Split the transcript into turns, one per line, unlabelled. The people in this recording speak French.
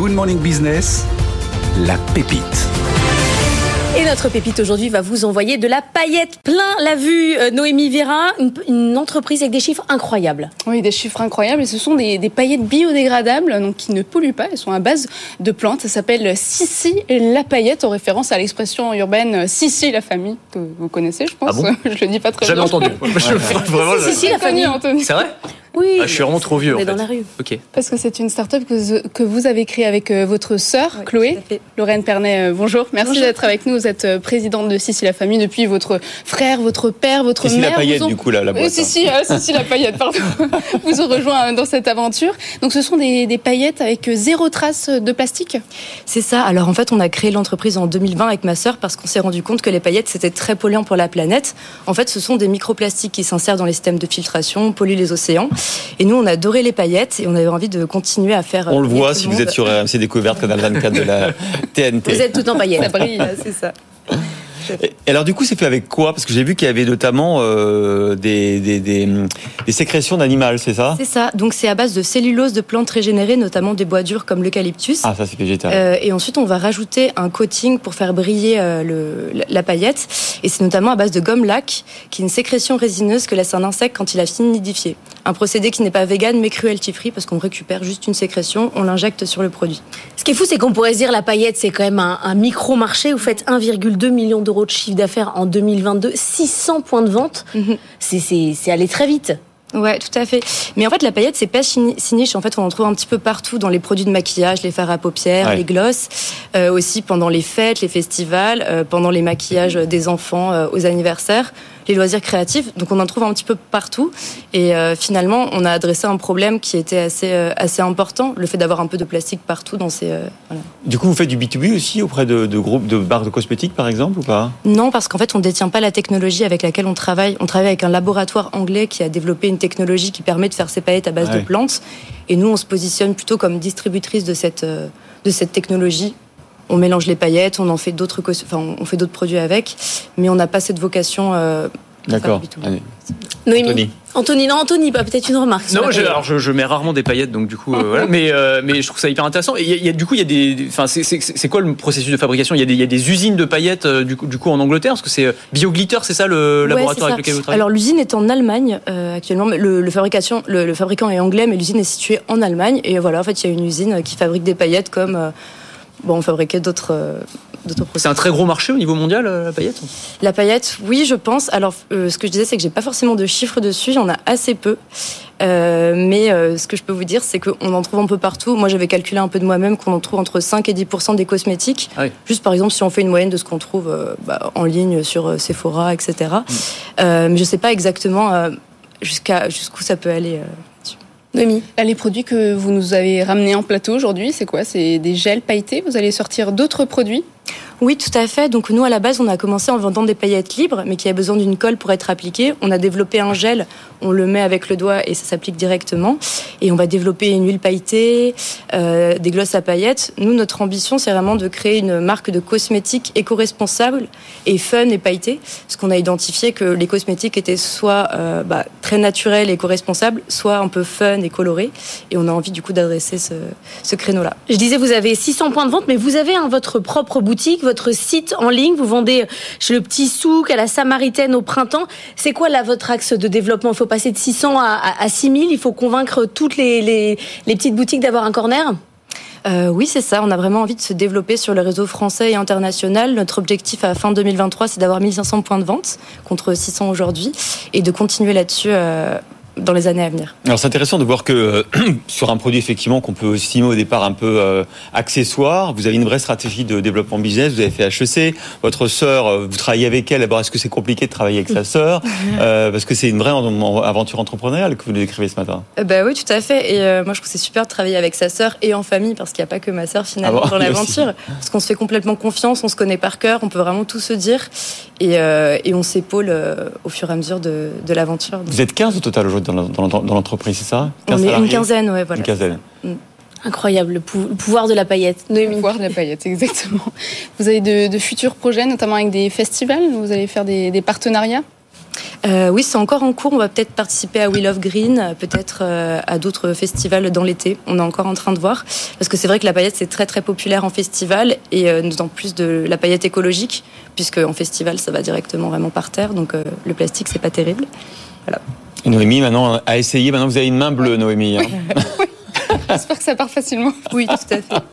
Good Morning Business, la pépite.
Et notre pépite aujourd'hui va vous envoyer de la paillette plein la vue. Euh, Noémie Vera, une, une, entreprise avec des chiffres incroyables.
Oui, des chiffres incroyables. Et ce sont des, des, paillettes biodégradables, donc qui ne polluent pas. Elles sont à base de plantes. Ça s'appelle Sissi la paillette, en référence à l'expression urbaine Sissi la famille, que vous connaissez, je pense.
Ah bon
je le dis pas très
Jamais
bien.
entendu.
Vraiment, Sissi la famille,
Anthony.
C'est vrai?
Oui.
Ah, je suis vraiment trop vieux.
On
en
est
fait.
dans la rue.
Ok.
Parce que c'est une start-up que, que vous avez créée avec euh, votre sœur,
Oui,
Chloé. Lorraine Pernet, euh, bonjour. Merci d'être avec nous. Vous êtes euh, présidente de Sissi la famille depuis votre frère, votre père, votre
Sissi
mère.
la paillette,
ont-
du coup, là, la
Oui,
boîte.
si,
hein.
si, euh, si, si, la paillette, pardon. vous ont rejoint dans cette aventure. Donc, ce sont des, des paillettes avec zéro trace de plastique.
C'est ça. Alors en fait, on a créé l'entreprise en 2020 avec ma sœur parce qu'on s'est rendu compte que les paillettes c'était très polluant pour la planète. En fait, ce sont des microplastiques qui s'insèrent dans les systèmes de filtration, polluent les océans. Et nous, on a adoré les paillettes et on avait envie de continuer à faire.
On le voit si
le
vous êtes sur RMC Découverte, canal 24 de la TNT.
Vous êtes tout en
Ça
paillettes.
brille.
c'est ça.
Et alors du coup, c'est fait avec quoi? Parce que j'ai vu qu'il y avait notamment euh, des, des, des, des sécrétions d'animal, c'est ça?
C'est ça. Donc c'est à base de cellulose de plantes régénérées, notamment des bois durs comme l'eucalyptus.
Ah, ça c'est végétal.
Euh, et ensuite, on va rajouter un coating pour faire briller euh, le, la- paillette. Et c'est notamment à base de gomme lac, qui est une sécrétion résineuse que laisse un insecte quand il a fini de nidifier. Un procédé qui n'est pas vegan mais cruelty free parce qu'on récupère juste une sécrétion, on l'injecte sur le produit.
Ce qui est fou, c'est qu'on pourrait se dire la paillette, c'est quand même un, un micro-marché. Vous faites 1,2 million d'euros de chiffre d'affaires en 2022, 600 points de vente.
Mhm.
C'est- C'est c'est allé très vite.
Ouais, tout à fait. Mais en fait, la paillette, c'est pas si niche. En fait, on en trouve un petit peu partout dans les produits de maquillage, les fards à paupières,
Ouais.
les glosses, euh, aussi pendant les fêtes, les festivals, euh, pendant les maquillages des enfants euh, aux anniversaires, les loisirs créatifs. Donc, on en trouve un petit peu partout. Et euh, finalement, on a adressé un problème qui était assez euh, assez important, le fait d'avoir un peu de plastique partout dans ces. euh, voilà.
Du coup, vous faites du B2B aussi auprès de, de groupes de barres de cosmétiques, par exemple, ou pas?
Non, parce qu'en fait, on ne détient pas la technologie avec laquelle on travaille. On travaille avec un laboratoire anglais qui a développé une technologie qui permet de faire ces paillettes à base
ouais.
de plantes. Et nous, on se positionne plutôt comme distributrice de cette, de cette technologie. On mélange les paillettes, on en fait d'autres, enfin, on fait d'autres produits avec, mais on n'a pas cette vocation. euh,
D'accord.
du B2B.
Allez.
Noémie.
Anthony.
Anthony, non, Anthony, bah, peut-être une remarque.
Non, je, alors je, je mets rarement des paillettes, donc du coup, euh, voilà. Mais, euh, mais je trouve ça hyper intéressant. Et y a- il y a, du coup, il y a des, enfin, c'est- quoi le processus de fabrication? Il y a des, il y a des usines de paillettes euh, du coup, du coup en Angleterre, parce que c'est BioGlitter, c'est ça le
Ouais,
laboratoire avec lequel vous travaillez?
Alors l'usine est en Allemagne euh, actuellement. Le, le fabrication, le, le fabricant est anglais, mais l'usine est située en Allemagne. Et voilà, en fait, il y a une usine qui fabrique des paillettes comme euh, bon, on fabriquait d'autres euh, d'autres produits.
C'est un très gros marché au niveau mondial, euh, la paillette
La paillette, oui, je pense. Alors, euh, ce que je disais, c'est que j'ai pas forcément de chiffres dessus. Il y en a assez peu. Euh, mais euh, ce que je peux vous dire, c'est qu'on en trouve un peu partout. Moi, j'avais calculé un peu de moi-même qu'on en trouve entre 5 et 10% des cosmétiques.
Ah oui.
Juste par exemple, si on fait une moyenne de ce qu'on trouve bah, en ligne sur Sephora, etc. Euh, mais je sais pas exactement jusqu'à jusqu'où ça peut aller.
Noémie.
Les produits que vous nous avez ramenés en plateau aujourd'hui, c'est quoi? C'est des gels pailletés? Vous allez sortir d'autres produits?
Oui, tout à fait. Donc nous, à la base, on a commencé en vendant des paillettes libres, mais qui a besoin d'une colle pour être appliquée. On a développé un gel, on le met avec le doigt et ça s'applique directement. Et on va développer une huile pailletée, euh, des glosses à paillettes. Nous, notre ambition, c'est vraiment de créer une marque de cosmétiques éco-responsable et fun et pailletée. Parce qu'on a identifié que les cosmétiques étaient soit euh, bah, très naturels et éco-responsables, soit un peu fun et colorés. Et on a envie du coup d'adresser ce, ce créneau-là.
Je disais, vous avez 600 points de vente, mais vous avez hein, votre propre boutique, votre site en ligne. Vous vendez chez le petit souk, à la Samaritaine au printemps. C'est quoi là votre axe de développement? Il faut passer de 600 à, à, à 6000. Il faut convaincre toutes les petites boutiques d'avoir un corner?
Euh, oui, c'est ça. On a vraiment envie de se développer sur le réseau français et international. Notre objectif à fin 2023, c'est d'avoir 1500 points de vente contre 600 aujourd'hui et de continuer là-dessus euh, dans les années à venir.
Alors c'est intéressant de voir que euh, sur un produit effectivement qu'on peut estimer au départ un peu euh, accessoire, vous avez une vraie stratégie de développement business. Vous avez fait HEC, votre sœur, euh, vous travaillez avec elle. D'abord, est-ce que c'est compliqué de travailler avec sa sœur? Euh, Parce que c'est une vraie en- en- aventure entrepreneuriale que vous nous décrivez ce matin.
Bah oui, tout à fait. Et moi, je trouve c'est super de travailler avec sa sœur et en famille parce qu'il n'y a pas que ma sœur finalement
Ah bon,
dans l'aventure. Parce qu'on se fait complètement confiance, on se connaît par cœur, on peut vraiment tout se dire et, et on s'épaule au fur et à mesure de, de l'aventure.
Vous êtes 15 au total aujourd'hui? Dans la- dans dans l'entreprise, c'est ça
On
15
est une quinzaine, ouais, voilà.
Une quinzaine.
Incroyable, le, pou- le pouvoir de la paillette.
Le pouvoir de la paillette, exactement. Vous avez de, de futurs projets, notamment avec des festivals Vous allez faire des, des partenariats?
Euh, oui, c'est encore en cours. On va peut-être participer à Wheel of Green, peut-être euh, à d'autres festivals dans l'été. On est encore en train de voir. Parce que c'est vrai que la paillette, c'est très très populaire en festival et euh, d'autant plus de la paillette écologique, puisque en festival, ça va directement vraiment par terre. Donc euh, le plastique, c'est pas terrible. Voilà.
Noémie, maintenant, a essayé. Maintenant, vous avez une main bleue, Noémie. hein.
J'espère que ça part facilement.
Oui, tout à fait.